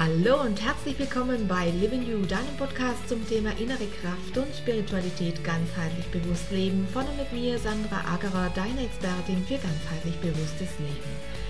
Hallo und herzlich willkommen bei Living You, deinem Podcast zum Thema innere Kraft und Spiritualität ganzheitlich bewusst leben. Von und mit mir, Sandra Agerer, deine Expertin für ganzheitlich bewusstes Leben.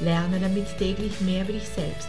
Lerne damit täglich mehr über dich selbst.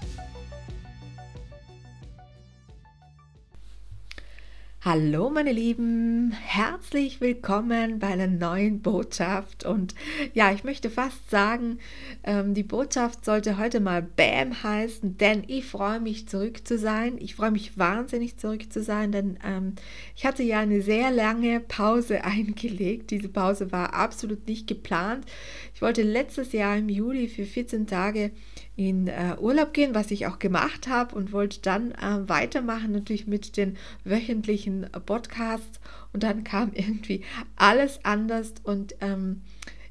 Hallo meine Lieben, herzlich willkommen bei einer neuen Botschaft und ja, ich möchte fast sagen, ähm, die Botschaft sollte heute mal Bam heißen, denn ich freue mich zurück zu sein. Ich freue mich wahnsinnig zurück zu sein, denn ähm, ich hatte ja eine sehr lange Pause eingelegt. Diese Pause war absolut nicht geplant. Ich wollte letztes Jahr im Juli für 14 Tage in äh, Urlaub gehen, was ich auch gemacht habe und wollte dann äh, weitermachen, natürlich mit den wöchentlichen Podcasts. Und dann kam irgendwie alles anders. Und ähm,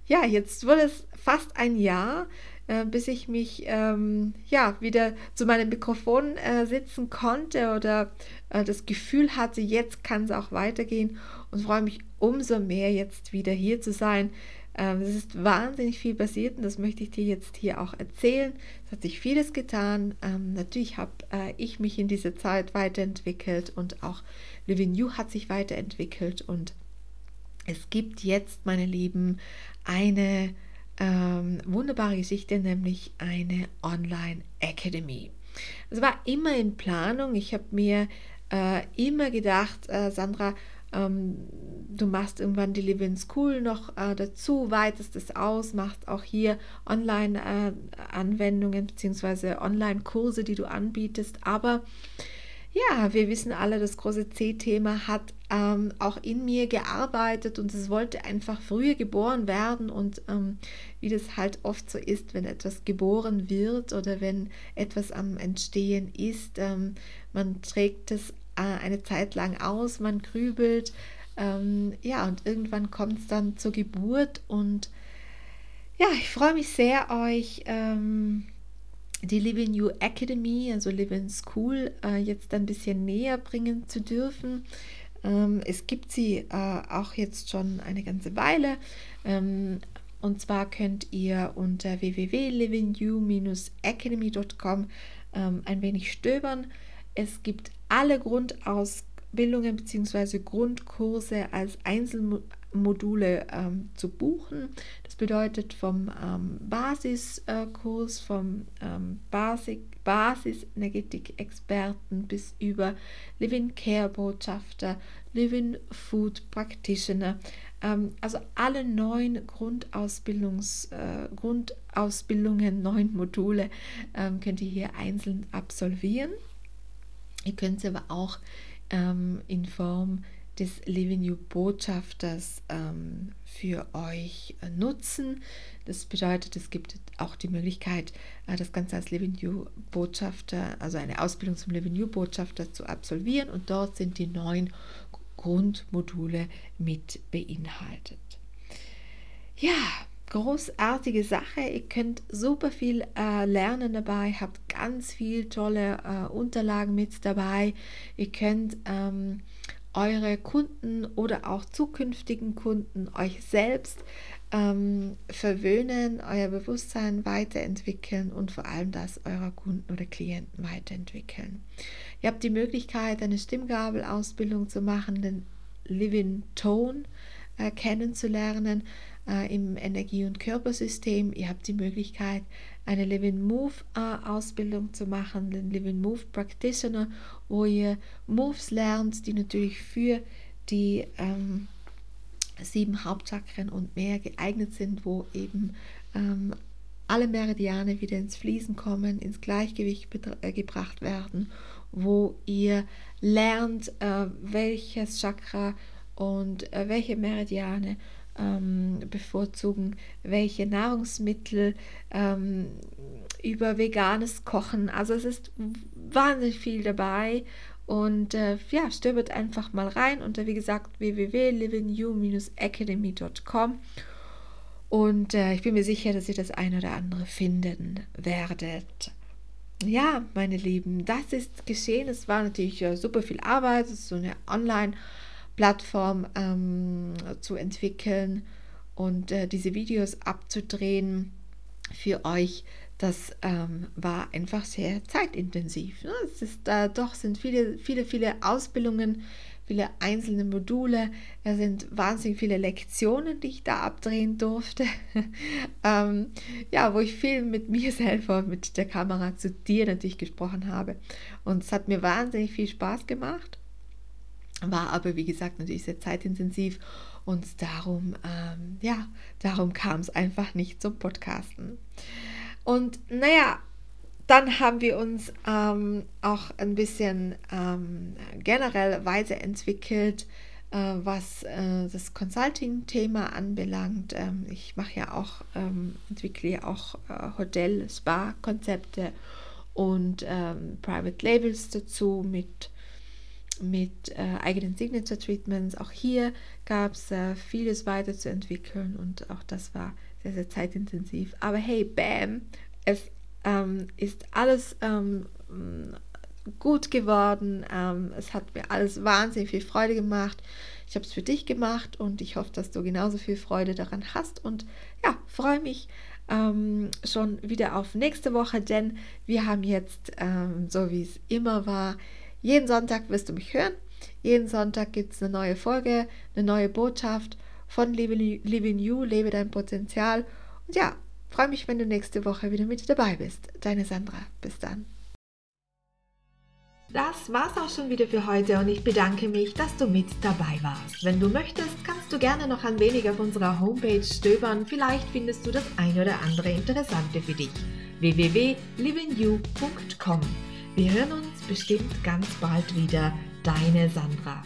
ja, jetzt wurde es fast ein Jahr, äh, bis ich mich ähm, ja wieder zu meinem Mikrofon äh, sitzen konnte oder äh, das Gefühl hatte, jetzt kann es auch weitergehen und freue mich umso mehr, jetzt wieder hier zu sein ähm, es ist wahnsinnig viel passiert und das möchte ich dir jetzt hier auch erzählen. Es hat sich vieles getan. Ähm, natürlich habe äh, ich mich in dieser Zeit weiterentwickelt und auch Living You hat sich weiterentwickelt und es gibt jetzt, meine Lieben, eine ähm, wunderbare Geschichte, nämlich eine Online Academy. Es war immer in Planung. Ich habe mir äh, immer gedacht, äh, Sandra, ähm, du machst irgendwann die Living School noch äh, dazu, weitest es aus, machst auch hier Online-Anwendungen äh, bzw. Online-Kurse, die du anbietest. Aber ja, wir wissen alle, das große C-Thema hat ähm, auch in mir gearbeitet und es wollte einfach früher geboren werden und ähm, wie das halt oft so ist, wenn etwas geboren wird oder wenn etwas am Entstehen ist, ähm, man trägt es eine Zeit lang aus, man grübelt, ähm, ja, und irgendwann kommt es dann zur Geburt und ja, ich freue mich sehr, euch ähm, die Living You Academy, also Living School, äh, jetzt ein bisschen näher bringen zu dürfen. Ähm, es gibt sie äh, auch jetzt schon eine ganze Weile. Ähm, und zwar könnt ihr unter www.livingyou-academy.com ähm, ein wenig stöbern. Es gibt alle Grundausbildungen bzw. Grundkurse als Einzelmodule ähm, zu buchen. Das bedeutet vom ähm, Basiskurs, vom ähm, Basic, Basis Energetik Experten bis über Living Care Botschafter, Living Food Practitioner. Ähm, also alle neun Grundausbildungs, äh, Grundausbildungen, neun Module ähm, könnt ihr hier einzeln absolvieren. Ihr könnt sie aber auch ähm, in Form des Living You Botschafters ähm, für euch äh, nutzen. Das bedeutet, es gibt auch die Möglichkeit, äh, das Ganze als Living You Botschafter, also eine Ausbildung zum Living You Botschafter zu absolvieren und dort sind die neun Grundmodule mit beinhaltet. Ja, großartige Sache. Ihr könnt super viel äh, lernen dabei, habt ganz viel tolle äh, Unterlagen mit dabei. Ihr könnt ähm, eure Kunden oder auch zukünftigen Kunden euch selbst ähm, verwöhnen, euer Bewusstsein weiterentwickeln und vor allem das eurer Kunden oder Klienten weiterentwickeln. Ihr habt die Möglichkeit, eine Stimmgabelausbildung zu machen, den Living Tone äh, kennenzulernen äh, im Energie- und Körpersystem. Ihr habt die Möglichkeit, eine Living Move äh, Ausbildung zu machen, den Living Move Practitioner, wo ihr Moves lernt, die natürlich für die ähm, sieben Hauptchakren und mehr geeignet sind, wo eben ähm, alle Meridiane wieder ins Fließen kommen, ins Gleichgewicht äh, gebracht werden, wo ihr lernt, äh, welches Chakra und äh, welche Meridiane ähm, bevorzugen, welche Nahrungsmittel ähm, über veganes Kochen. Also es ist wahnsinnig viel dabei und äh, ja, stöbert einfach mal rein unter, wie gesagt, www.livingyou-academy.com und äh, ich bin mir sicher, dass ihr das ein oder andere finden werdet. Ja, meine Lieben, das ist geschehen. Es war natürlich äh, super viel Arbeit. Es ist so eine Online-Plattform ähm, zu entwickeln und äh, diese Videos abzudrehen für euch. Das ähm, war einfach sehr zeitintensiv. Ne? Es ist äh, doch sind viele, viele, viele Ausbildungen viele einzelne Module. Es sind wahnsinnig viele Lektionen, die ich da abdrehen durfte. ähm, ja, wo ich viel mit mir selber, mit der Kamera zu dir natürlich gesprochen habe. Und es hat mir wahnsinnig viel Spaß gemacht. War aber, wie gesagt, natürlich sehr zeitintensiv. Und darum, ähm, ja, darum kam es einfach nicht zum Podcasten. Und naja, dann haben wir uns ähm, auch ein bisschen ähm, generell weiterentwickelt, äh, was äh, das Consulting-Thema anbelangt. Ähm, ich mache ja auch, ähm, entwickle ja auch äh, Hotel, Spa-Konzepte und ähm, Private Labels dazu mit mit äh, eigenen Signature Treatments. Auch hier gab es äh, vieles weiterzuentwickeln und auch das war sehr, sehr zeitintensiv. Aber hey, bam, es ähm, ist alles ähm, gut geworden. Ähm, es hat mir alles wahnsinnig viel Freude gemacht. Ich habe es für dich gemacht und ich hoffe, dass du genauso viel Freude daran hast. Und ja, freue mich ähm, schon wieder auf nächste Woche, denn wir haben jetzt, ähm, so wie es immer war, jeden Sonntag wirst du mich hören. Jeden Sonntag gibt es eine neue Folge, eine neue Botschaft von Living You, lebe dein Potenzial. Und ja, Freue mich, wenn du nächste Woche wieder mit dabei bist. Deine Sandra. Bis dann. Das war's auch schon wieder für heute und ich bedanke mich, dass du mit dabei warst. Wenn du möchtest, kannst du gerne noch ein wenig auf unserer Homepage stöbern. Vielleicht findest du das ein oder andere Interessante für dich. www.livingyou.com Wir hören uns bestimmt ganz bald wieder. Deine Sandra.